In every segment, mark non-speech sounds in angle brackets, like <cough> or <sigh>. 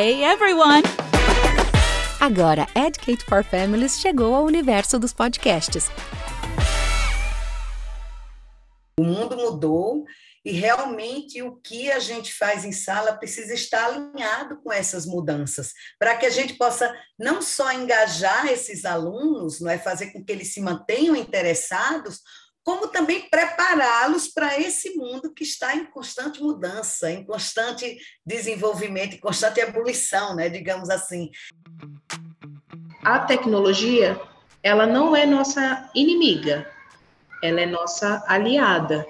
Hey everyone! Agora, Educate for Families chegou ao universo dos podcasts. O mundo mudou e realmente o que a gente faz em sala precisa estar alinhado com essas mudanças, para que a gente possa não só engajar esses alunos, não é fazer com que eles se mantenham interessados, como também prepará-los para esse mundo que está em constante mudança, em constante desenvolvimento, em constante ebulição, né, digamos assim. A tecnologia, ela não é nossa inimiga, ela é nossa aliada.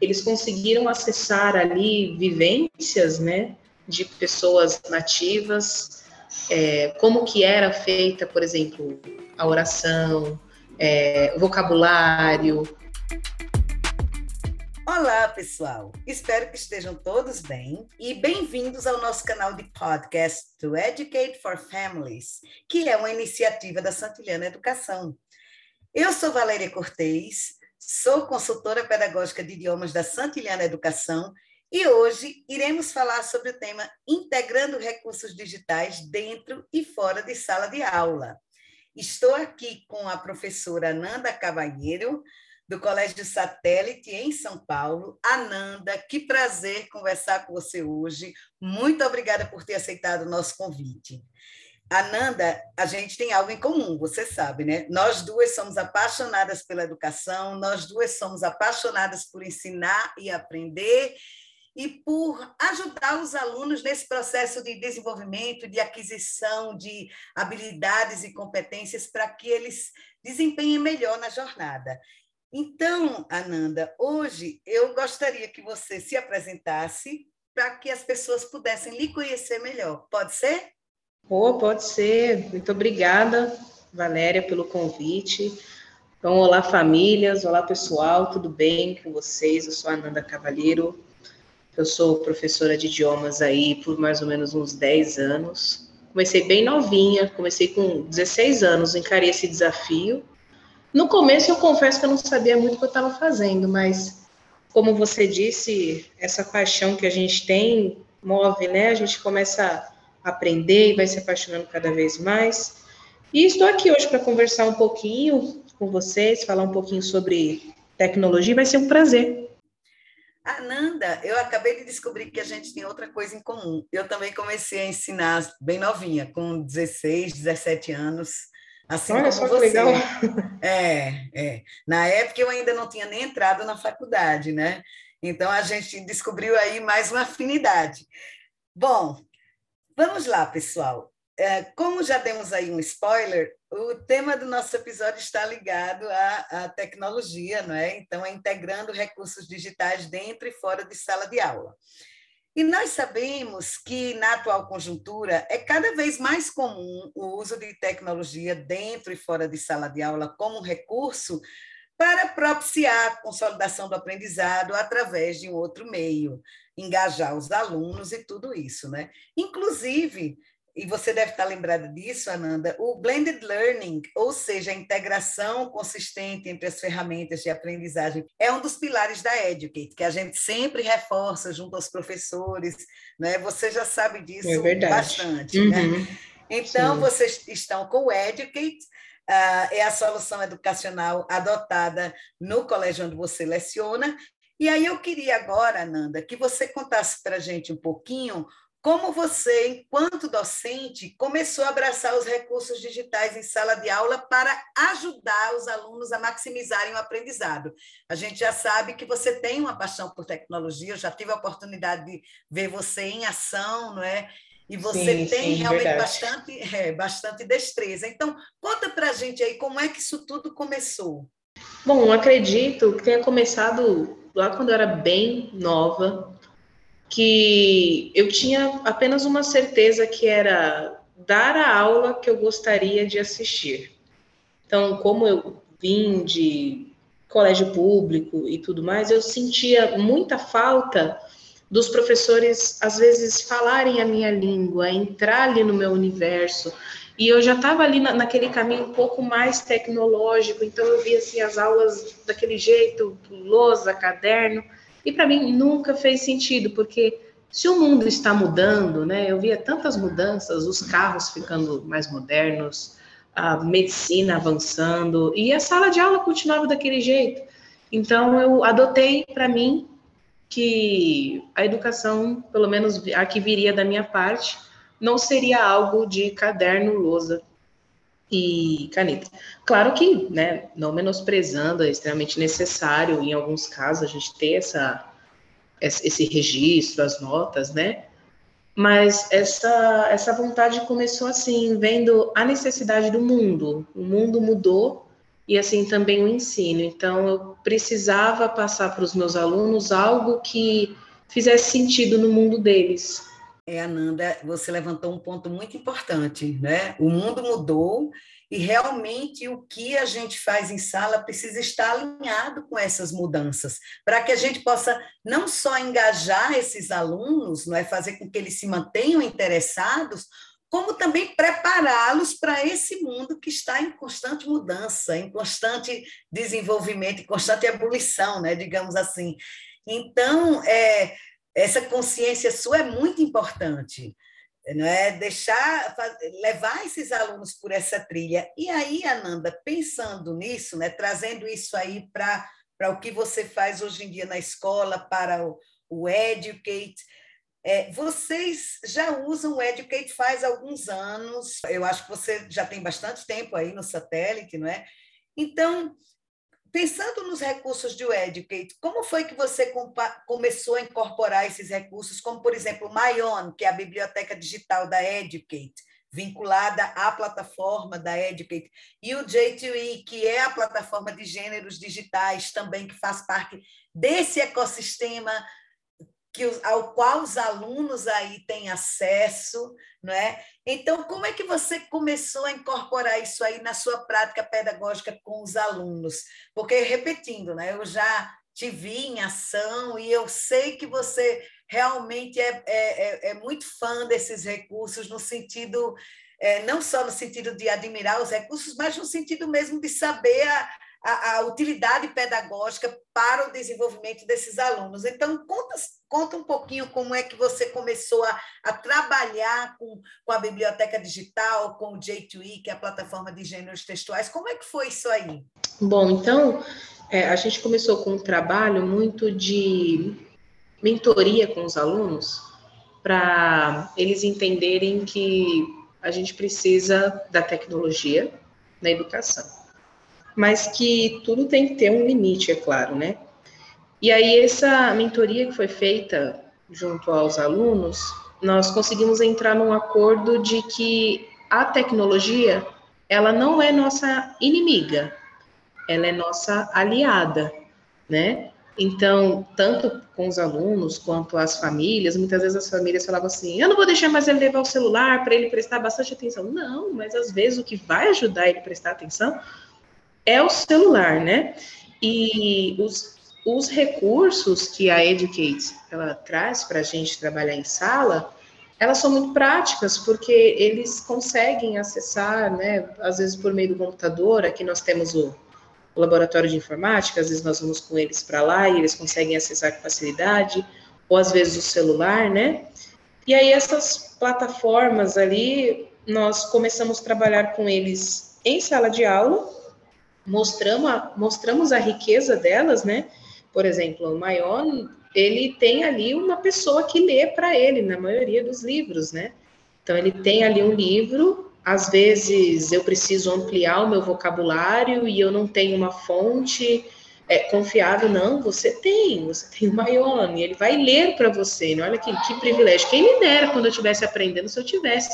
Eles conseguiram acessar ali vivências, né, de pessoas nativas, é, como que era feita, por exemplo, a oração, é, vocabulário. Olá, pessoal! Espero que estejam todos bem e bem-vindos ao nosso canal de podcast To Educate for Families, que é uma iniciativa da Santiliana Educação. Eu sou Valéria Cortez, sou consultora pedagógica de idiomas da Santiliana Educação e hoje iremos falar sobre o tema Integrando recursos digitais dentro e fora de sala de aula. Estou aqui com a professora Nanda Cavalheiro, do Colégio Satélite em São Paulo. Ananda, que prazer conversar com você hoje. Muito obrigada por ter aceitado o nosso convite. Ananda, a gente tem algo em comum, você sabe, né? Nós duas somos apaixonadas pela educação, nós duas somos apaixonadas por ensinar e aprender e por ajudar os alunos nesse processo de desenvolvimento, de aquisição de habilidades e competências para que eles desempenhem melhor na jornada. Então, Ananda, hoje eu gostaria que você se apresentasse para que as pessoas pudessem lhe conhecer melhor. Pode ser? Oh, pode ser. Muito obrigada, Valéria, pelo convite. Então, olá, famílias, olá, pessoal, tudo bem com vocês? Eu sou a Ananda Cavalheiro, eu sou professora de idiomas aí por mais ou menos uns 10 anos. Comecei bem novinha, comecei com 16 anos, encarei esse desafio. No começo eu confesso que eu não sabia muito o que eu estava fazendo, mas como você disse, essa paixão que a gente tem move, né? A gente começa a aprender e vai se apaixonando cada vez mais. E estou aqui hoje para conversar um pouquinho com vocês, falar um pouquinho sobre tecnologia, vai ser um prazer. Ananda, eu acabei de descobrir que a gente tem outra coisa em comum. Eu também comecei a ensinar bem novinha, com 16, 17 anos. Assim Olha como só você. legal. É, é. Na época eu ainda não tinha nem entrado na faculdade, né? Então a gente descobriu aí mais uma afinidade. Bom, vamos lá, pessoal. É, como já demos aí um spoiler, o tema do nosso episódio está ligado à, à, tecnologia, não é? Então, é integrando recursos digitais dentro e fora de sala de aula. E nós sabemos que, na atual conjuntura, é cada vez mais comum o uso de tecnologia dentro e fora de sala de aula como recurso para propiciar a consolidação do aprendizado através de um outro meio, engajar os alunos e tudo isso, né? Inclusive, e você deve estar lembrada disso, Ananda, o blended learning, ou seja, a integração consistente entre as ferramentas de aprendizagem, é um dos pilares da Educate, que a gente sempre reforça junto aos professores, né? Você já sabe disso é bastante, uhum. né? Então, Sim. vocês estão com o Educate, uh, é a solução educacional adotada no colégio onde você leciona, e aí eu queria agora, Ananda, que você contasse para a gente um pouquinho como você, enquanto docente, começou a abraçar os recursos digitais em sala de aula para ajudar os alunos a maximizarem o aprendizado? A gente já sabe que você tem uma paixão por tecnologia, eu já tive a oportunidade de ver você em ação, não é? E você sim, tem sim, realmente verdade. bastante, é, bastante destreza. Então, conta para a gente aí como é que isso tudo começou. Bom, acredito que tenha começado lá quando eu era bem nova, que eu tinha apenas uma certeza que era dar a aula que eu gostaria de assistir. Então, como eu vim de colégio público e tudo mais, eu sentia muita falta dos professores, às vezes, falarem a minha língua, entrar ali no meu universo. E eu já estava ali na, naquele caminho um pouco mais tecnológico, então eu via assim, as aulas daquele jeito, lousa, caderno, e para mim nunca fez sentido, porque se o mundo está mudando, né? Eu via tantas mudanças, os carros ficando mais modernos, a medicina avançando e a sala de aula continuava daquele jeito. Então eu adotei para mim que a educação, pelo menos a que viria da minha parte, não seria algo de caderno, lousa e caneta. Claro que, né, não menosprezando, é extremamente necessário em alguns casos a gente ter essa esse registro, as notas, né? Mas essa, essa vontade começou assim, vendo a necessidade do mundo. O mundo mudou e assim também o ensino. Então eu precisava passar para os meus alunos algo que fizesse sentido no mundo deles. É, Ananda, você levantou um ponto muito importante, né? O mundo mudou e realmente o que a gente faz em sala precisa estar alinhado com essas mudanças, para que a gente possa não só engajar esses alunos, não é fazer com que eles se mantenham interessados, como também prepará-los para esse mundo que está em constante mudança, em constante desenvolvimento, em constante ebulição, né, digamos assim. Então, é, essa consciência sua é muito importante não é? Deixar levar esses alunos por essa trilha. E aí Ananda pensando nisso né trazendo isso aí para para o que você faz hoje em dia na escola para o, o Educate é, vocês já usam o Educate faz alguns anos. Eu acho que você já tem bastante tempo aí no satélite não é? Então Pensando nos recursos de Educate, como foi que você começou a incorporar esses recursos, como, por exemplo, o Myon, que é a biblioteca digital da Educate, vinculada à plataforma da Educate, e o J2E, que é a plataforma de gêneros digitais também, que faz parte desse ecossistema que, ao qual os alunos aí têm acesso, não é? Então, como é que você começou a incorporar isso aí na sua prática pedagógica com os alunos? Porque, repetindo, né, eu já te vi em ação e eu sei que você realmente é, é, é, é muito fã desses recursos, no sentido, é, não só no sentido de admirar os recursos, mas no sentido mesmo de saber a, a, a, utilidade pedagógica para o desenvolvimento desses alunos. Então, conta, conta um pouquinho como é que você começou a, a trabalhar com, com a biblioteca digital, com o J2E, que é a plataforma de gêneros textuais. Como é que foi isso aí? Bom, então, é, a gente começou com um trabalho muito de mentoria com os alunos, para eles entenderem que a gente precisa da tecnologia na educação mas que tudo tem que ter um limite, é claro, né? E aí, essa mentoria que foi feita junto aos alunos, nós conseguimos entrar num acordo de que a tecnologia, ela não é nossa inimiga, ela é nossa aliada, né? Então, tanto com os alunos quanto as famílias, muitas vezes as famílias falavam assim: eu não vou deixar mais ele levar o celular para ele prestar bastante atenção. Não, mas às vezes o que vai ajudar ele a prestar atenção é o celular, né? E os, os recursos que a Educate ela traz para a gente trabalhar em sala, elas são muito práticas, porque eles conseguem acessar, né, às vezes por meio do computador, aqui nós temos o, o laboratório de informática, às vezes nós vamos com eles para lá e eles conseguem acessar com facilidade, ou às vezes o celular, né? E aí essas plataformas ali, nós começamos a trabalhar com eles em sala de aula, mostramos a, mostramos a riqueza delas, né? Por exemplo, o Mayon, ele tem ali uma pessoa que lê para ele, na maioria dos livros, né? Então, ele tem ali um livro, às vezes eu preciso ampliar o meu vocabulário e eu não tenho uma fonte é, confiável, não, você tem, você tem o Mayon, e ele vai ler para você, né? olha que, que privilégio, quem me dera quando eu estivesse aprendendo, se eu tivesse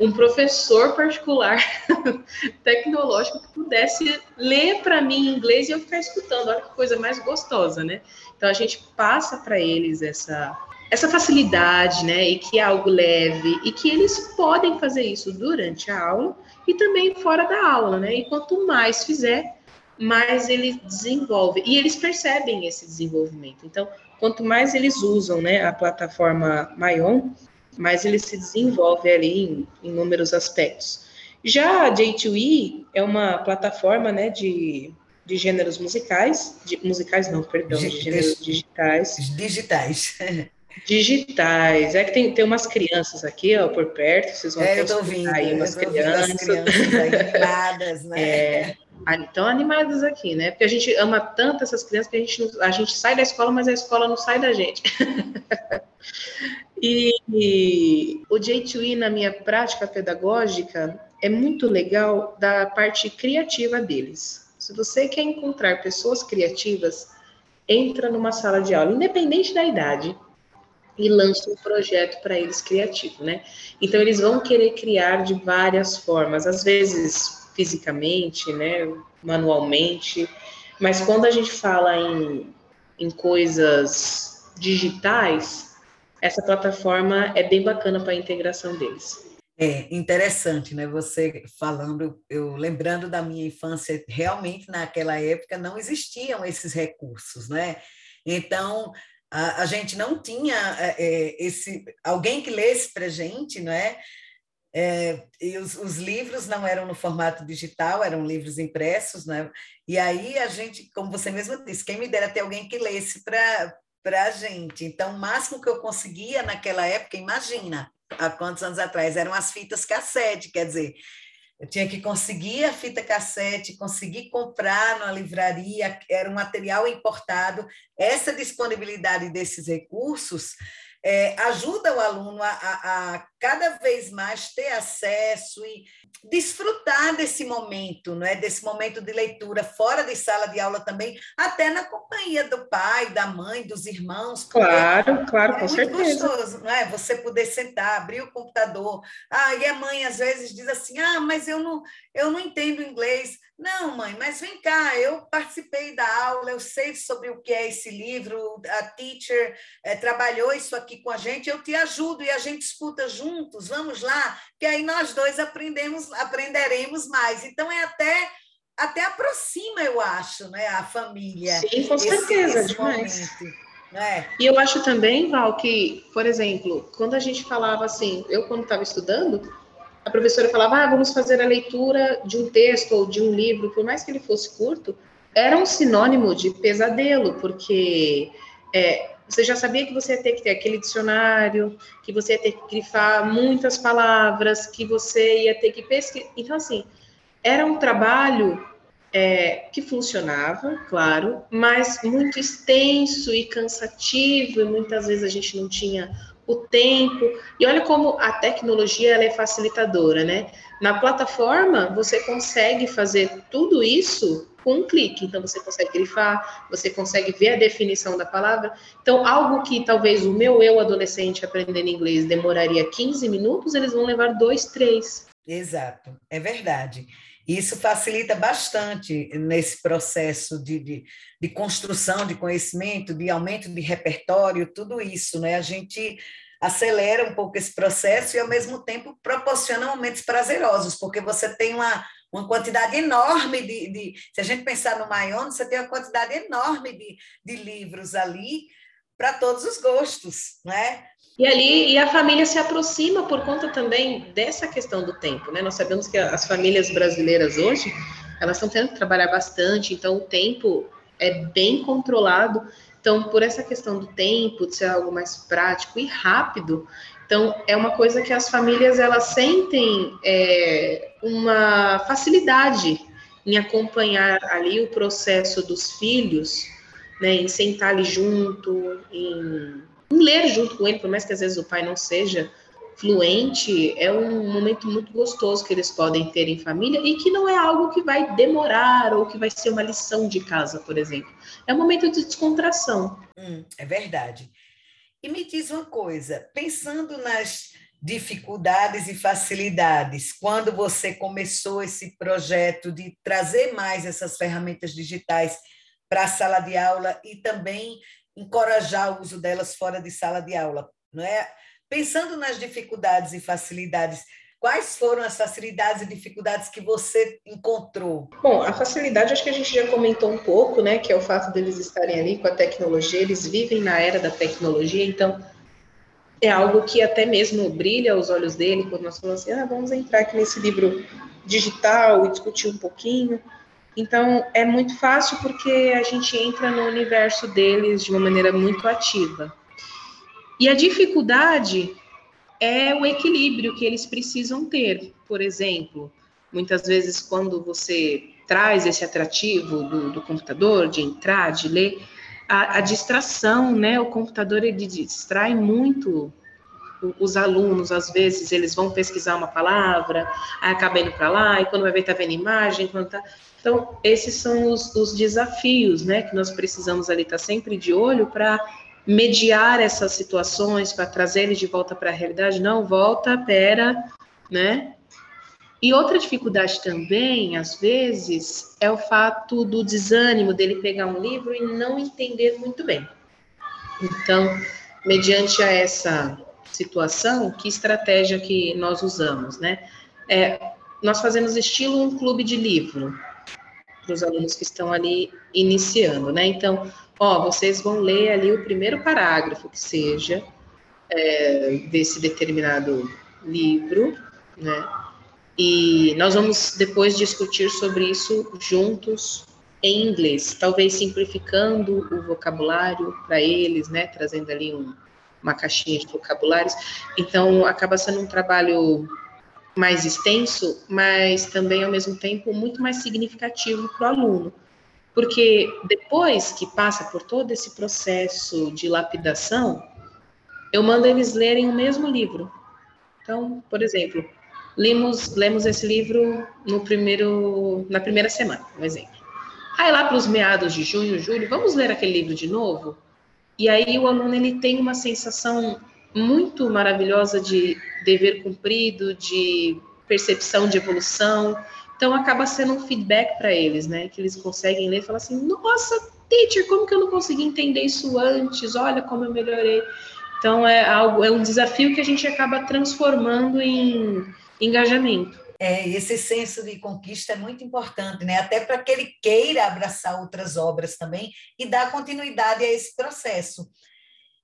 um professor particular <laughs> tecnológico que pudesse ler para mim em inglês e eu ficar escutando. Olha que coisa mais gostosa, né? Então a gente passa para eles essa essa facilidade, né, e que é algo leve e que eles podem fazer isso durante a aula e também fora da aula, né? E quanto mais fizer, mais ele desenvolve e eles percebem esse desenvolvimento. Então, quanto mais eles usam, né, a plataforma Mayon, mas ele se desenvolve ali em inúmeros aspectos. Já a J2E é uma plataforma né, de, de gêneros musicais, de, musicais não, perdão, de gêneros digitais. Digitais. Digitais. É que tem, tem umas crianças aqui, ó, por perto, vocês vão é, eu tô ouvindo, aí umas crianças. crianças animadas, né? <laughs> É, estão animadas aqui, né? Porque a gente ama tanto essas crianças que a gente, a gente sai da escola, mas a escola não sai da gente. <laughs> e, e o J2E na minha prática pedagógica é muito legal da parte criativa deles. Se você quer encontrar pessoas criativas, entra numa sala de aula, independente da idade, e lança um projeto para eles criativo, né? Então eles vão querer criar de várias formas, às vezes fisicamente, né, manualmente, mas quando a gente fala em, em coisas digitais, essa plataforma é bem bacana para a integração deles. É interessante, né? Você falando, eu lembrando da minha infância, realmente naquela época não existiam esses recursos, né? Então a, a gente não tinha é, é esse alguém que lesse para gente, não é? É, e os, os, livros não eram no formato digital, eram livros impressos, né? E aí a gente, como você mesmo disse, quem me dera ter alguém que lesse para a gente. Então, o máximo que eu conseguia naquela época, imagina, há quantos anos atrás, eram as fitas cassete, quer dizer, eu tinha que conseguir a fita cassete, conseguir comprar na livraria, era um material importado. Essa disponibilidade desses recursos é, ajuda o aluno a, a, a, cada vez mais ter acesso e desfrutar desse momento, não é? Desse momento de leitura fora de sala de aula também, até na companhia do pai, da mãe, dos irmãos. Claro, claro, é com certeza. Gostoso, não é? Você poder sentar, abrir o computador. Ah, e a mãe às vezes diz assim: "Ah, mas eu não, eu não entendo inglês". Não, mãe, mas vem cá, eu participei da aula, eu sei sobre o que é esse livro, a teacher é, trabalhou isso aqui com a gente, eu te ajudo e a gente escuta juntos, vamos lá, que aí nós dois aprendemos, aprenderemos mais. Então é até até aproxima, eu acho, né, a família. Sim, com certeza, esse demais. né? E eu acho também, Val, que, por exemplo, quando a gente falava assim, eu quando estava estudando, a professora falava, ah, vamos fazer a leitura de um texto ou de um livro, por mais que ele fosse curto, era um sinônimo de pesadelo, porque é, você já sabia que você ia ter que ter aquele dicionário, que você ia ter que grifar muitas palavras, que você ia ter que pesquisar. Então, assim, era um trabalho é, que funcionava, claro, mas muito extenso e cansativo, e muitas vezes a gente não tinha o tempo. E olha como a tecnologia ela é facilitadora, né? Na plataforma, você consegue fazer tudo isso com um clique. Então, você consegue grifar, você consegue ver a definição da palavra. Então, algo que talvez o meu eu adolescente aprendendo inglês demoraria 15 minutos, eles vão levar dois, três. Exato, é verdade. Isso facilita bastante nesse processo de, de, de, construção de conhecimento, de aumento de repertório, tudo isso, né? A gente acelera um pouco esse processo e, ao mesmo tempo, proporciona momentos prazerosos, porque você tem uma, uma quantidade enorme de, de. Se a gente pensar no Maion, você tem uma quantidade enorme de, de livros ali para todos os gostos, né? E ali e a família se aproxima por conta também dessa questão do tempo, né? Nós sabemos que as famílias brasileiras hoje elas estão tendo que trabalhar bastante, então o tempo é bem controlado. Então, por essa questão do tempo, de ser algo mais prático e rápido, então é uma coisa que as famílias elas sentem é, uma facilidade em acompanhar ali o processo dos filhos, né? Em sentar ali junto, em ler junto com ele, por mais que às vezes o pai não seja fluente, é um momento muito gostoso que eles podem ter em família e que não é algo que vai demorar ou que vai ser uma lição de casa, por exemplo. É um momento de descontração. Hum, é verdade. E me diz uma coisa, pensando nas dificuldades e facilidades, quando você começou esse projeto de trazer mais essas ferramentas digitais para a sala de aula e também encorajar o uso delas fora de sala de aula, não é? Pensando nas dificuldades e facilidades, quais foram as facilidades e dificuldades que você encontrou? Bom, a facilidade acho que a gente já comentou um pouco, né, que é o fato deles estarem ali com a tecnologia, eles vivem na era da tecnologia, então é algo que até mesmo brilha aos olhos dele quando nós falamos assim, ah, vamos entrar aqui nesse livro digital e discutir um pouquinho. Então, é muito fácil porque a gente entra no universo deles de uma maneira muito ativa. E a dificuldade é o equilíbrio que eles precisam ter. Por exemplo, muitas vezes quando você traz esse atrativo do, do computador, de entrar, de ler, a, a, distração, né? O computador ele distrai muito os alunos, às vezes, eles vão pesquisar uma palavra, aí acaba indo para lá, e quando vai ver, tá vendo imagem, quando tá... Então, esses são os, os desafios, né, que nós precisamos ali estar tá sempre de olho para mediar essas situações, para trazer eles de volta para a realidade. Não, volta, pera, né? E outra dificuldade também, às vezes, é o fato do desânimo dele pegar um livro e não entender muito bem. Então, mediante a essa situação, que estratégia que nós usamos, né? É, nós fazemos estilo um clube de livro para os alunos que estão ali iniciando, né? Então, ó, vocês vão ler ali o primeiro parágrafo que seja é, desse determinado livro, né? E nós vamos depois discutir sobre isso juntos em inglês, talvez simplificando o vocabulário para eles, né? Trazendo ali um, uma caixinha de vocabulários. Então, acaba sendo um trabalho mais extenso, mas também, ao mesmo tempo, muito mais significativo para o aluno. Porque depois que passa por todo esse processo de lapidação, eu mando eles lerem o mesmo livro. Então, por exemplo, lemos, lemos esse livro no primeiro, na primeira semana, um exemplo. Aí lá para os meados de junho, julho, vamos ler aquele livro de novo? E aí o aluno ele tem uma sensação muito maravilhosa de dever cumprido, de percepção de evolução. Então acaba sendo um feedback para eles, né? Que eles conseguem ler e falar assim: "Nossa, teacher, como que eu não consegui entender isso antes? Olha como eu melhorei". Então é algo, é um desafio que a gente acaba transformando em engajamento. É, esse senso de conquista é muito importante, né? Até para que ele queira abraçar outras obras também e dar continuidade a esse processo.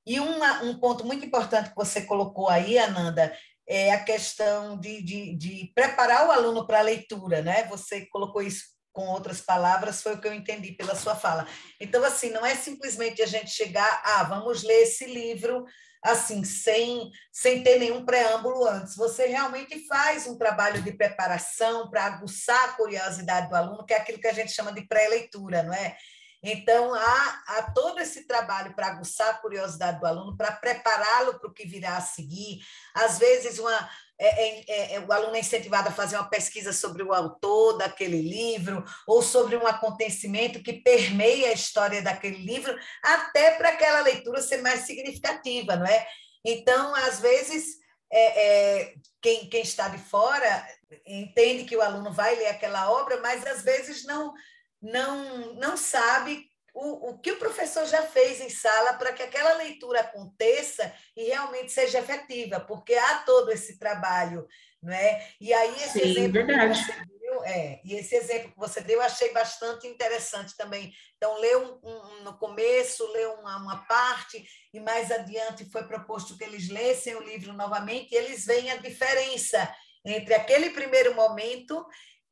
E uma, um ponto muito importante que você colocou aí, Ananda, é a questão de, de, de preparar o aluno para a leitura, né? Você colocou isso com outras palavras, foi o que eu entendi pela sua fala. Então, assim, não é simplesmente a gente chegar, ah, vamos ler esse livro assim, sem, sem ter nenhum preâmbulo antes. Você realmente faz um trabalho de preparação para aguçar a curiosidade do aluno, que é aquilo que a gente chama de pré-leitura, não é? Então, há, há todo esse trabalho para aguçar a curiosidade do aluno, para prepará-lo para o que virá a seguir. Às vezes, uma, é, é, é, é, o aluno é incentivado a fazer uma pesquisa sobre o autor daquele livro, ou sobre um acontecimento que permeia a história daquele livro, até para aquela leitura ser mais significativa, não é? Então, às vezes, é, é, quem, quem está de fora entende que o aluno vai ler aquela obra, mas às vezes não não, não sabe o, o que o professor já fez em sala para que aquela leitura aconteça e realmente seja efetiva, porque há todo esse trabalho, não é? E aí esse Sim, exemplo verdade. que você deu, é, e esse exemplo que você deu, eu achei bastante interessante também. Então, leu um, um, no começo, leu uma, uma parte, e mais adiante foi proposto que eles lessem o livro novamente, e eles veem a diferença entre aquele primeiro momento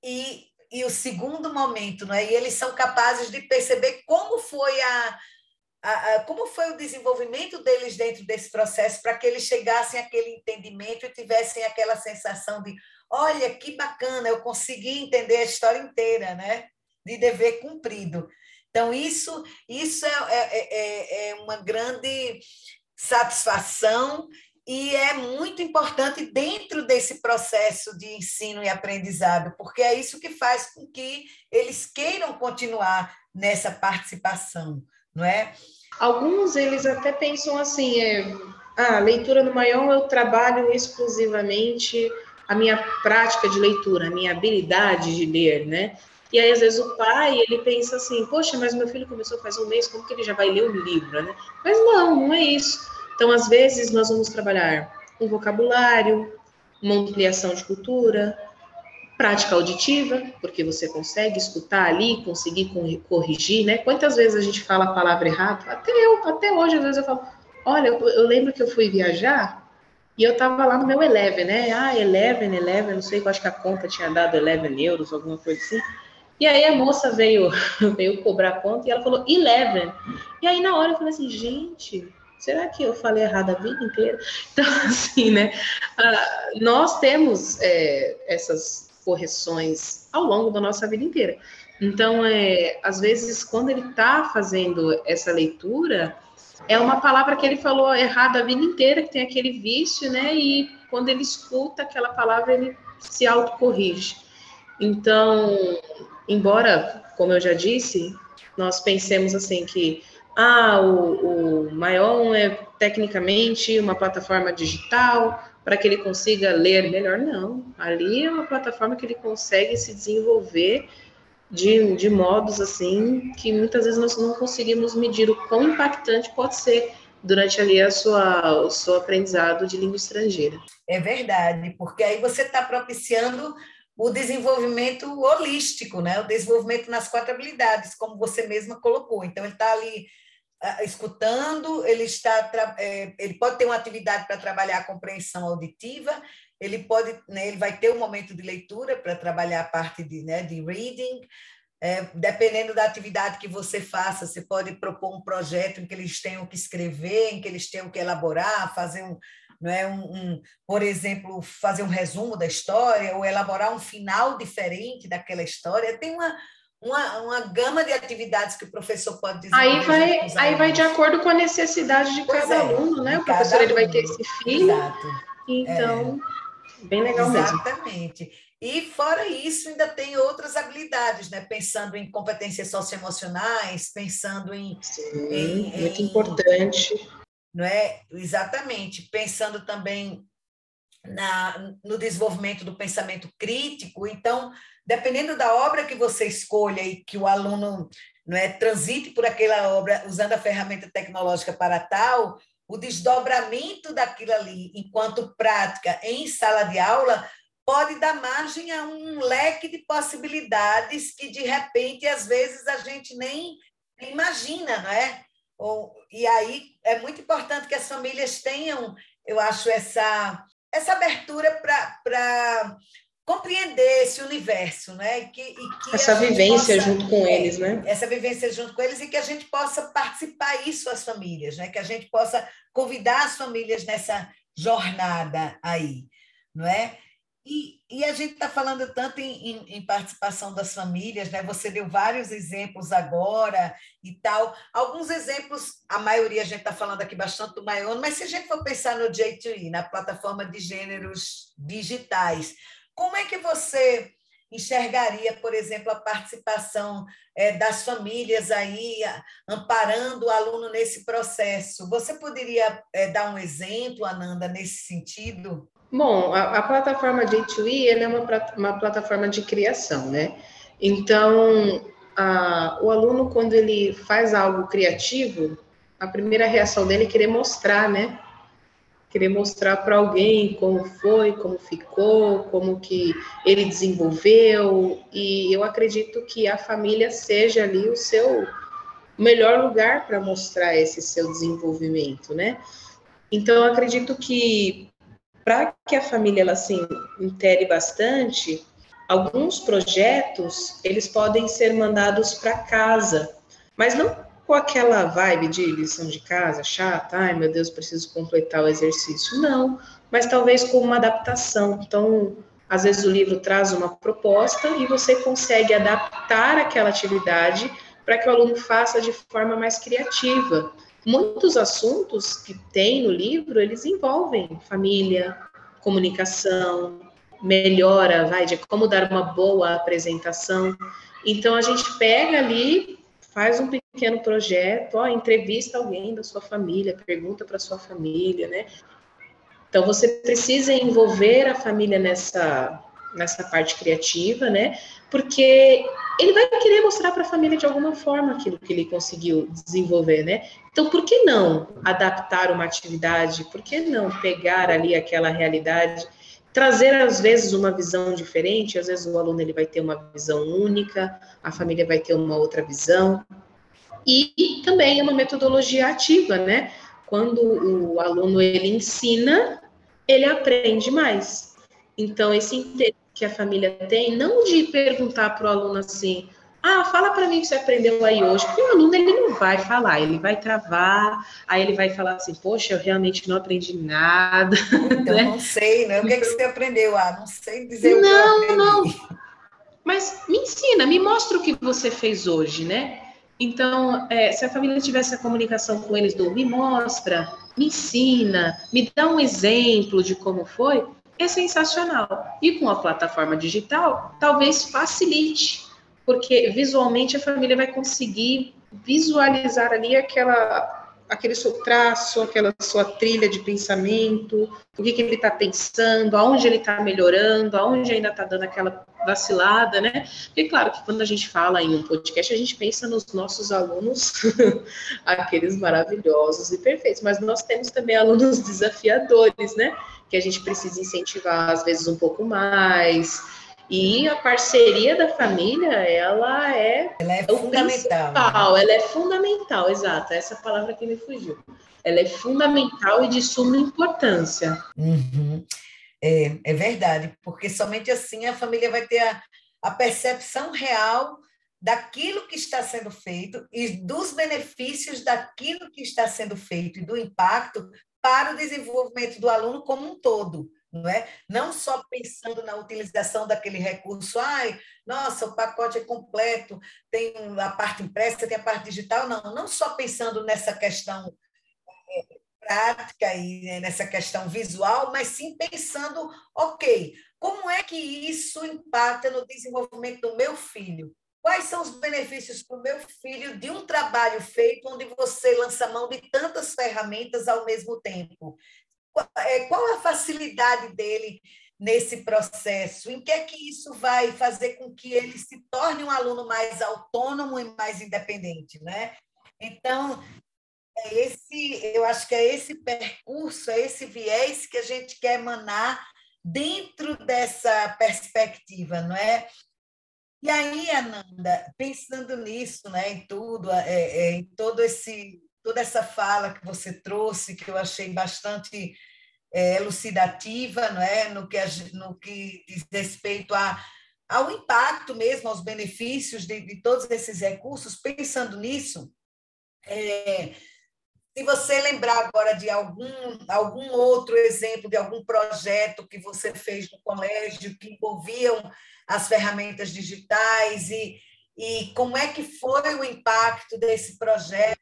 e e o segundo momento, é? e eles são capazes de perceber como foi a, a, a, como foi o desenvolvimento deles dentro desse processo para que eles chegassem àquele entendimento e tivessem aquela sensação de olha que bacana, eu consegui entender a história inteira, né? De dever cumprido. Então, isso, isso é, é, é, é uma grande satisfação e é muito importante dentro desse processo de ensino e aprendizado, porque é isso que faz com que eles queiram continuar nessa participação, não é? Alguns eles até pensam assim, é, ah, leitura no maior eu trabalho exclusivamente a minha prática de leitura, a minha habilidade de ler, né? E aí, às vezes, o pai, ele pensa assim, poxa, mas meu filho começou faz um mês, como que ele já vai ler um livro, né? Mas não, não é isso então, às vezes, nós vamos trabalhar um vocabulário, uma ampliação de cultura, prática auditiva, porque você consegue escutar ali, conseguir corrigir, né? Quantas vezes a gente fala a palavra errada? Até eu, até hoje, às vezes eu falo, olha, eu, eu lembro que eu fui viajar e eu tava lá no meu Eleven, né? Ah, Eleven, Eleven, não sei, eu acho que a conta tinha dado Eleven euros, alguma coisa assim. E aí a moça veio, <laughs> veio cobrar a conta e ela falou Eleven. E aí na hora eu falei assim, gente, será que eu falei errado a vida inteira? <laughs> Então, assim, né? Uh, nós temos é, essas correções ao longo da nossa vida inteira. Então, é, às vezes, quando ele está fazendo essa leitura, é uma palavra que ele falou errado a vida inteira, que tem aquele vício, né? E quando ele escuta aquela palavra, ele se autocorrige. Então, embora, como eu já disse, nós pensemos assim que ah, o, o Maion é tecnicamente uma plataforma digital para que ele consiga ler melhor. Não, ali é uma plataforma que ele consegue se desenvolver de, de modos assim que muitas vezes nós não conseguimos medir o quão impactante pode ser durante ali a sua, o seu aprendizado de língua estrangeira. É verdade, porque aí você está propiciando o desenvolvimento holístico, né? o desenvolvimento nas quatro habilidades, como você mesma colocou. Então, ele está ali escutando, ele, está é, ele pode ter uma atividade para trabalhar a compreensão auditiva, ele pode, né, ele vai ter um momento de leitura para trabalhar a parte de, né, de reading, é, dependendo da atividade que você faça, você pode propor um projeto em que eles tenham que escrever, em que eles tenham que elaborar, fazer um, não é um, um, por exemplo, fazer um resumo da história ou elaborar um final diferente daquela história. Tem uma, uma, uma gama de atividades que o professor pode desenvolver. Aí vai, aí vai de acordo com a necessidade de pois cada é, aluno, né? O professor ele vai ter esse filho. Exato. Então, é. Bem legal Exatamente. mesmo. Exatamente. E fora isso, ainda tem outras habilidades, né? Pensando em competências socioemocionais, pensando em. Sim, em, muito em, importante. Não é? Exatamente. Pensando também na, no desenvolvimento do pensamento crítico. Então, dependendo da obra que você escolha e que o aluno não é, transite por aquela obra usando a ferramenta tecnológica para tal, o desdobramento daquilo ali enquanto prática em sala de aula pode dar margem a um leque de possibilidades que de repente às vezes a gente nem imagina, não é? Ou, e aí é muito importante que as famílias tenham, eu acho, essa, essa abertura para compreender esse universo, né? E que, e que essa vivência possa, junto com é, eles, né? Essa vivência junto com eles e que a gente possa participar isso as famílias, né? Que a gente possa convidar as famílias nessa jornada aí, não é? E, e a gente está falando tanto em, em, em, participação das famílias, né? Você deu vários exemplos agora e tal. Alguns exemplos, a maioria a gente está falando aqui bastante do Maior, mas se a gente for pensar no J2E, na plataforma de gêneros digitais, como é que você enxergaria, por exemplo, a participação é, das famílias aí, amparando o aluno nesse processo? Você poderia é, dar um exemplo, Ananda, nesse sentido? Bom, a, a plataforma J2E é uma, uma plataforma de criação, né? Então, a, o aluno, quando ele faz algo criativo, a primeira reação dele é querer mostrar, né? querer mostrar para alguém como foi, como ficou, como que ele desenvolveu, e eu acredito que a família seja ali o seu melhor lugar para mostrar esse seu desenvolvimento, né? Então, eu acredito que para que a família ela se intere bastante, alguns projetos eles podem ser mandados para casa, mas não com aquela vibe de lição de casa chata, ai meu Deus, preciso completar o exercício. Não, mas talvez com uma adaptação. Então, às vezes o livro traz uma proposta e você consegue adaptar aquela atividade para que o aluno faça de forma mais criativa. Muitos assuntos que tem no livro, eles envolvem família, comunicação, melhora, vai, de como dar uma boa apresentação. Então, a gente pega ali faz um pequeno projeto, ó, entrevista alguém da sua família, pergunta para sua família, né? Então você precisa envolver a família nessa nessa parte criativa, né? Porque ele vai querer mostrar para a família de alguma forma aquilo que ele conseguiu desenvolver, né? Então, por que não adaptar uma atividade? Por que não pegar ali aquela realidade trazer às vezes uma visão diferente, às vezes o aluno ele vai ter uma visão única, a família vai ter uma outra visão. E, também é uma metodologia ativa, né? Quando o aluno ele ensina, ele aprende mais. Então esse interesse que a família tem, não de perguntar para o aluno assim, Ah, fala para mim o que você aprendeu aí hoje. Porque o aluno ele não vai falar, ele vai travar, aí ele vai falar assim, poxa, eu realmente não aprendi nada. Então, né? não sei, né? O que, é que você aprendeu? Ah, não sei dizer não, o que eu aprendi. Não, Mas me ensina, me mostra o que você fez hoje, né? Então, é, se a família tivesse a comunicação com eles do me mostra, me ensina, me dá um exemplo de como foi, é sensacional. E com a plataforma digital, talvez facilite porque visualmente a família vai conseguir visualizar ali aquela aquele seu traço, aquela sua trilha de pensamento, o que, que ele está pensando, aonde ele está melhorando, aonde ainda está dando aquela vacilada, né? Porque, claro, que quando a gente fala em um podcast, a gente pensa nos nossos alunos, <laughs> aqueles maravilhosos e perfeitos, mas nós temos também alunos desafiadores, né? Que a gente precisa incentivar, às vezes, um pouco mais, e a parceria da família, ela é, ela é fundamental. Né? Ela é fundamental, exato. Essa palavra que me fugiu. Ela é fundamental e de suma importância. Uhum. É, é verdade, porque somente assim a família vai ter a, a percepção real daquilo que está sendo feito e dos benefícios daquilo que está sendo feito e do impacto para o desenvolvimento do aluno como um todo não é? Não só pensando na utilização daquele recurso, ai, nossa, o pacote é completo, tem a parte impressa, tem a parte digital, não, não só pensando nessa questão é, prática e né, nessa questão visual, mas sim pensando, ok, como é que isso impacta no desenvolvimento do meu filho? Quais são os benefícios para o meu filho de um trabalho feito onde você lança mão de tantas ferramentas ao mesmo tempo? É, qual a facilidade dele nesse processo? Em que é que isso vai fazer com que ele se torne um aluno mais autônomo e mais independente, né? Então, é esse, eu acho que é esse percurso, é esse viés que a gente quer emanar dentro dessa perspectiva, não é? E aí, Ananda, pensando nisso, né, em tudo, é, é, em todo esse toda essa fala que você trouxe, que eu achei bastante é, elucidativa, não é? no, que, no que diz respeito a, ao impacto mesmo, aos benefícios de, de todos esses recursos, pensando nisso, é, se você lembrar agora de algum, algum outro exemplo, de algum projeto que você fez no colégio que envolviam as ferramentas digitais e, e como é que foi o impacto desse projeto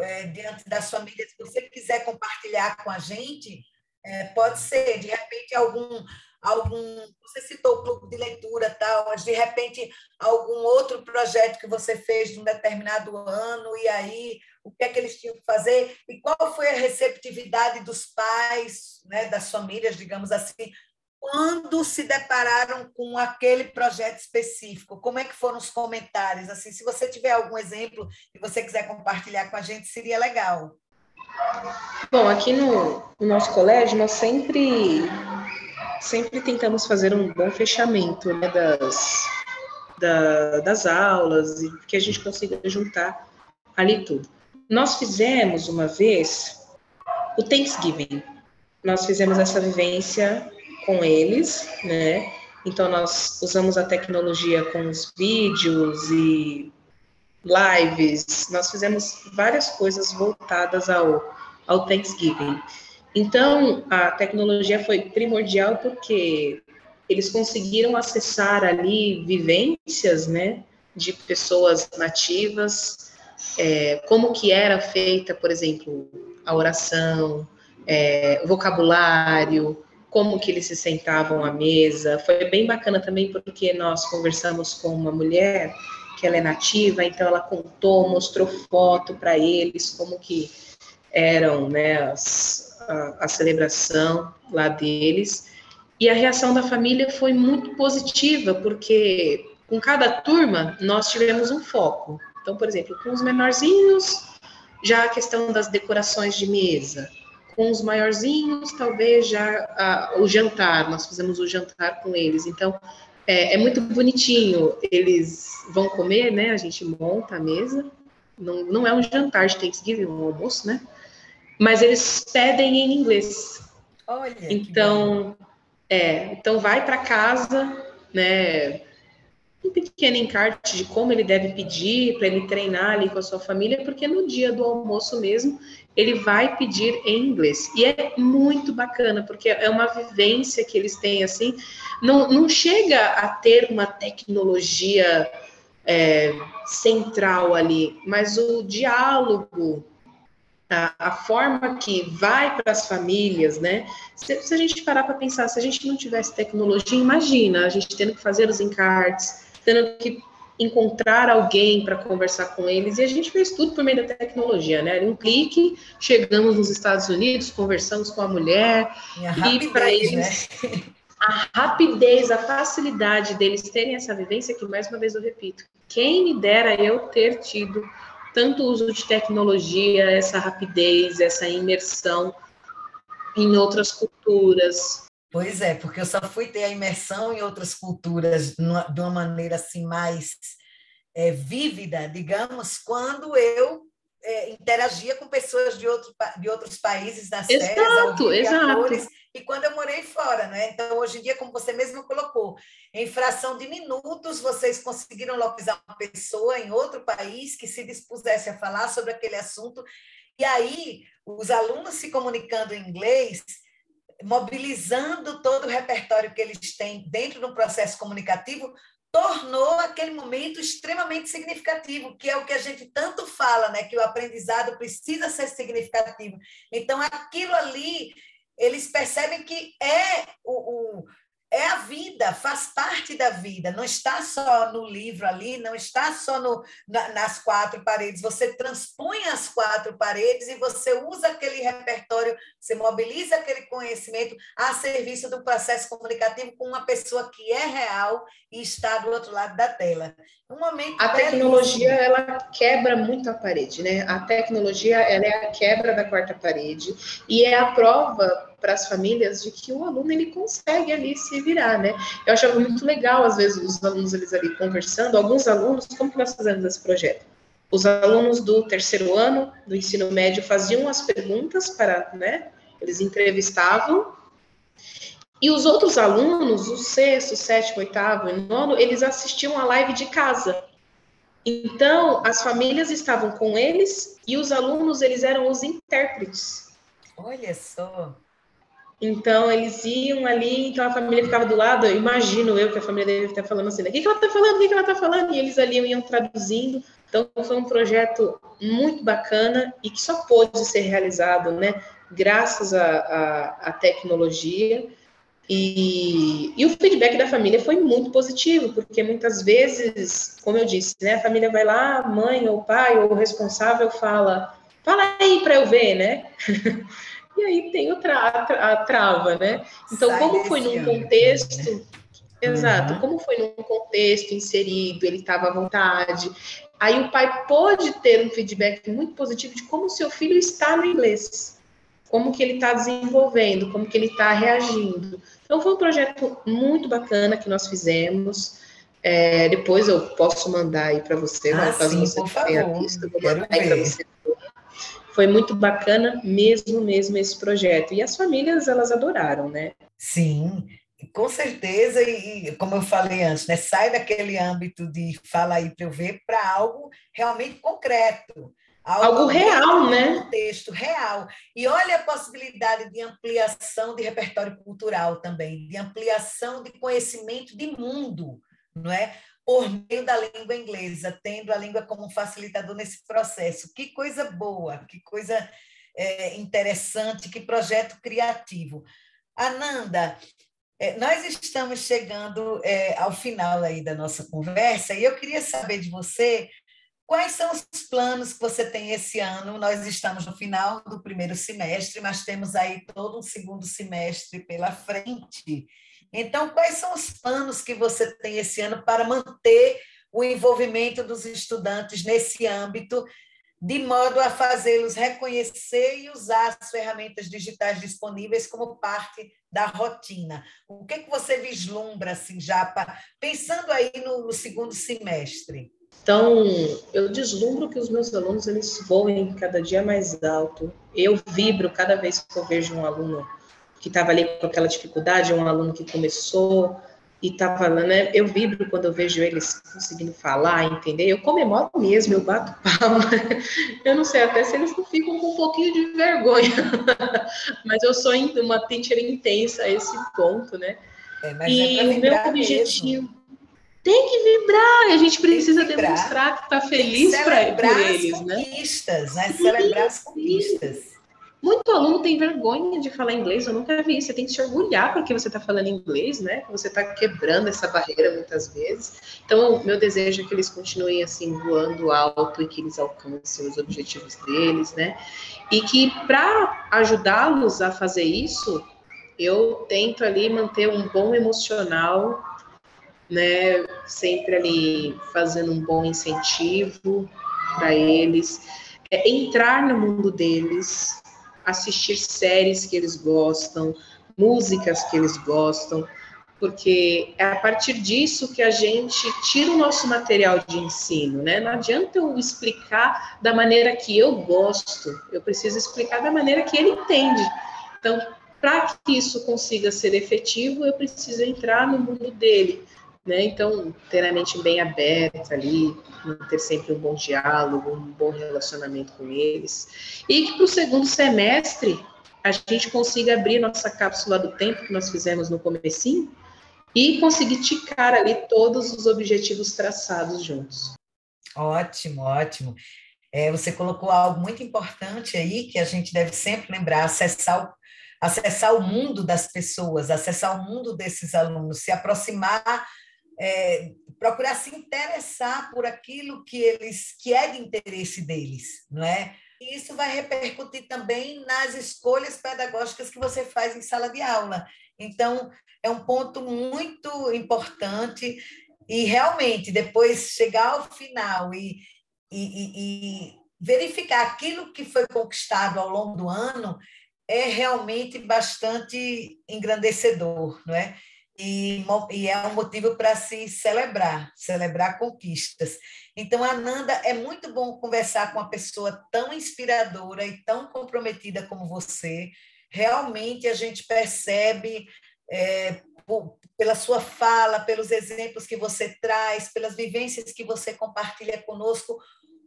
é, diante das famílias, se você quiser compartilhar com a gente, é, pode ser, de repente, algum, algum. Você citou o clube de leitura, tal, mas de repente algum outro projeto que você fez num determinado ano, e aí o que é que eles tinham que fazer, e qual foi a receptividade dos pais, né, das famílias, digamos assim, quando se depararam com aquele projeto específico? Como é que foram os comentários? Assim, se você tiver algum exemplo e você quiser compartilhar com a gente, seria legal. Bom, aqui no, no nosso colégio, nós sempre, sempre tentamos fazer um bom fechamento né, das, da, das aulas e que a gente consiga juntar ali tudo. Nós fizemos uma vez o Thanksgiving. Nós fizemos essa vivência com eles, né? Então nós usamos a tecnologia com os vídeos e lives, nós fizemos várias coisas voltadas ao, ao Thanksgiving. Então, a tecnologia foi primordial porque eles conseguiram acessar ali vivências, né, de pessoas nativas, é, como que era feita, por exemplo, a oração, é, vocabulário, como que eles se sentavam à mesa. Foi bem bacana também porque nós conversamos com uma mulher que ela é nativa, então ela contou, mostrou foto para eles, como que eram, né, as, a, a celebração lá deles. E a reação da família foi muito positiva, porque com cada turma nós tivemos um foco. Então, por exemplo, com os menorzinhos, já a questão das decorações de mesa. Com os maiorzinhos, talvez já a, o jantar, nós fizemos o jantar com eles. Então, é, é, muito bonitinho. Eles vão comer, né? A gente monta a mesa. Não, não é um jantar de Thanksgiving, um almoço, né? Mas eles pedem em inglês. Olha. Então, é, então vai para casa, né? Um pequeno encarte de como ele deve pedir para ele treinar ali com a sua família, porque no dia do almoço mesmo ele vai pedir em inglês. E é muito bacana, porque é uma vivência que eles têm assim. Não, não chega a ter uma tecnologia é, central ali, mas o diálogo, a, forma que vai para as famílias, né? Se, se a gente parar para pensar, se a gente não tivesse tecnologia, imagina a gente tendo que fazer os encartes, tendo que encontrar alguém para conversar com eles, e a gente fez tudo por meio da tecnologia, né? Um clique, chegamos nos Estados Unidos, conversamos com a mulher, e, e para eles. Né? A rapidez, a facilidade deles terem essa vivência, que mais uma vez eu repito, quem me dera eu ter tido tanto uso de tecnologia, essa rapidez, essa imersão em outras culturas, Pois é, porque eu só fui ter a imersão em outras culturas numa, de uma maneira assim mais é, vívida, digamos, quando eu é, interagia com pessoas de, outro, de outros países nas exato, terras, exato. Atores, e quando eu morei fora, né? Então, hoje em dia, como você mesmo colocou, em fração de minutos, vocês conseguiram localizar uma pessoa em outro país que se dispusesse a falar sobre aquele assunto, e aí os alunos se comunicando em inglês mobilizando todo o repertório que eles têm dentro do processo comunicativo, tornou aquele momento extremamente significativo, que é o que a gente tanto fala, né, que o aprendizado precisa ser significativo. Então, aquilo ali, eles percebem que é o, o é a vida, faz parte da vida, não está só no livro ali, não está só no, na, nas quatro paredes. Você transpõe as quatro paredes e você usa aquele repertório, você mobiliza aquele conhecimento a serviço do processo comunicativo com uma pessoa que é real e está do outro lado da tela. Um momento a tecnologia ela quebra muito a parede, né? A tecnologia ela é a quebra da quarta parede e é a prova para as famílias de que o aluno ele consegue ali se virar, né? Eu achava muito legal às vezes os alunos eles ali conversando, alguns alunos, como que nós fazemos esse projeto? Os alunos do terceiro ano do ensino médio faziam as perguntas para, né? Eles entrevistavam e os outros alunos, o sexto, sétimo, oitavo e nono, eles assistiam a live de casa. Então, as famílias estavam com eles e os alunos, eles eram os intérpretes. Olha só. Então, eles iam ali, então a família ficava do lado, eu imagino eu que a família deve estar falando assim, o que, que ela está falando, o que, que ela está falando? E eles ali iam traduzindo. Então, foi um projeto muito bacana e que só pôde ser realizado, né, graças à tecnologia. E, e, o feedback da família foi muito positivo, porque muitas vezes, como eu disse, né, a família vai lá, a mãe ou o pai ou o responsável fala, fala aí para eu ver, né? <laughs> e aí tem o tra a trava, né? Então, Sai como foi num contexto. Né? Exato, uhum. como foi num contexto inserido, ele estava à vontade. Aí o pai pode ter um feedback muito positivo de como o seu filho está no inglês, como que ele está desenvolvendo, como que ele está reagindo. Então foi um projeto muito bacana que nós fizemos. É, depois eu posso mandar aí para você, ah, caso sim, você tenha visto, vou mandar aí para você foi muito bacana mesmo, mesmo esse projeto. E as famílias, elas adoraram, né? Sim, com certeza, e, como eu falei antes, né, sai daquele âmbito de fala aí para eu ver para algo realmente concreto. Algo, algo real, né? Contexto real. E olha a possibilidade de ampliação de repertório cultural também, de ampliação de conhecimento de mundo, não é? Por meio da língua inglesa, tendo a língua como facilitador nesse processo. Que coisa boa, que coisa é, interessante, que projeto criativo. Ananda, é, nós estamos chegando é, ao final aí da nossa conversa e eu queria saber de você quais são os planos que você tem esse ano. Nós estamos no final do primeiro semestre, mas temos aí todo um segundo semestre pela frente. Então, quais são os planos que você tem esse ano para manter o envolvimento dos estudantes nesse âmbito, de modo a fazê-los reconhecer e usar as ferramentas digitais disponíveis como parte da rotina? O que, que você vislumbra, assim, já pensando aí no, no segundo semestre? Então, eu deslumbro que os meus alunos eles voem cada dia mais alto. Eu vibro cada vez que eu vejo um aluno que estava ali com aquela dificuldade, um aluno que começou e falando, né? Eu vibro quando eu vejo eles conseguindo falar, entender? Eu comemoro mesmo, eu bato <laughs> palma. Eu não sei até se eles não ficam com um pouquinho de vergonha, <laughs> mas eu sou uma teacher intensa a esse ponto, né? É, e é o meu objetivo mesmo. tem que vibrar, a gente precisa demonstrar que está feliz para eles, né? Conquistas, né? Celebrar as conquistas. Muito aluno tem vergonha de falar inglês, eu nunca vi. Você tem que se orgulhar porque você está falando inglês, né? Você está quebrando essa barreira muitas vezes. Então, meu desejo é que eles continuem assim, voando alto e que eles alcancem os objetivos deles, né? E que para ajudá-los a fazer isso, eu tento ali manter um bom emocional, né? Sempre ali fazendo um bom incentivo para eles. É, entrar no mundo deles, assistir séries que eles gostam, músicas que eles gostam, porque é a partir disso que a gente tira o nosso material de ensino, né? Não adianta eu explicar da maneira que eu gosto, eu preciso explicar da maneira que ele entende. Então, para que isso consiga ser efetivo, eu preciso entrar no mundo dele, né? Então, ter a mente bem aberta ali, ter sempre um bom diálogo, um bom relacionamento com eles. E que para o segundo semestre a gente consiga abrir nossa cápsula do tempo que nós fizemos no comecinho e conseguir ticar ali todos os objetivos traçados juntos. Ótimo, ótimo. É, você colocou algo muito importante aí que a gente deve sempre lembrar, acessar o, acessar o mundo das pessoas, acessar o mundo desses alunos, se aproximar é, procurar se interessar por aquilo que eles que é de interesse deles, não é? E isso vai repercutir também nas escolhas pedagógicas que você faz em sala de aula. Então, é um ponto muito importante e realmente depois chegar ao final e, e, e, e verificar aquilo que foi conquistado ao longo do ano é realmente bastante engrandecedor, não é? E, e é um motivo para se celebrar, celebrar conquistas. Então, Ananda, é muito bom conversar com uma pessoa tão inspiradora e tão comprometida como você. Realmente a gente percebe é, pela sua fala, pelos exemplos que você traz, pelas vivências que você compartilha conosco,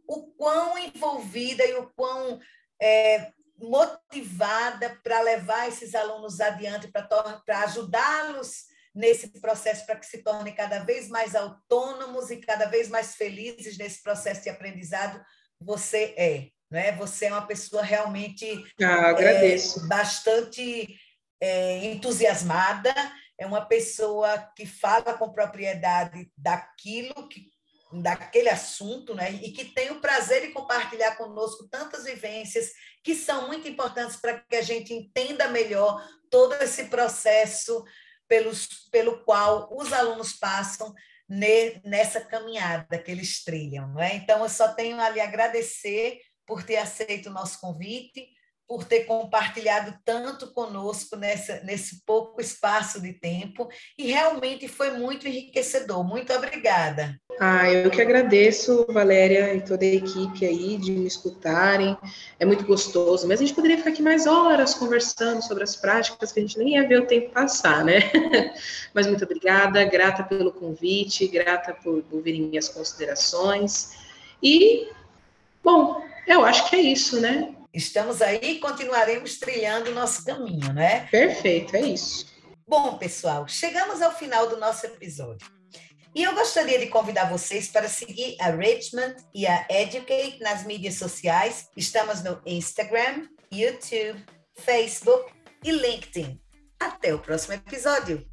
o quão envolvida e o quão é, motivada para levar esses alunos adiante, para ajudá-los nesse processo para que se tornem cada vez mais autônomos e cada vez mais felizes nesse processo de aprendizado, você é. Né? Você é uma pessoa realmente ah, agradeço. É, bastante é, entusiasmada, é uma pessoa que fala com propriedade daquilo que daquele assunto, né? E que tem o prazer de compartilhar conosco tantas vivências que são muito importantes para que a gente entenda melhor todo esse processo pelos, pelo qual os alunos passam ne, nessa caminhada que eles trilham. Não é? Então, eu só tenho a agradecer por ter aceito o nosso convite, por ter compartilhado tanto conosco nessa, nesse pouco espaço de tempo e realmente foi muito enriquecedor. Muito obrigada. Ah, eu que agradeço, Valéria e toda a equipe aí de me escutarem. É muito gostoso, mas a gente poderia ficar aqui mais horas conversando sobre as práticas que a gente nem ia ver o tempo passar, né? <laughs> Mas muito obrigada, grata pelo convite, grata por ouvirem minhas considerações. E, bom, eu acho que é isso, né? Estamos aí e continuaremos trilhando o nosso caminho, né? Perfeito, é isso. Bom, pessoal, chegamos ao final do nosso episódio. E eu gostaria de convidar vocês para seguir a Richmond e a Educate nas mídias sociais. Estamos no Instagram, YouTube, Facebook e LinkedIn. Até o próximo episódio!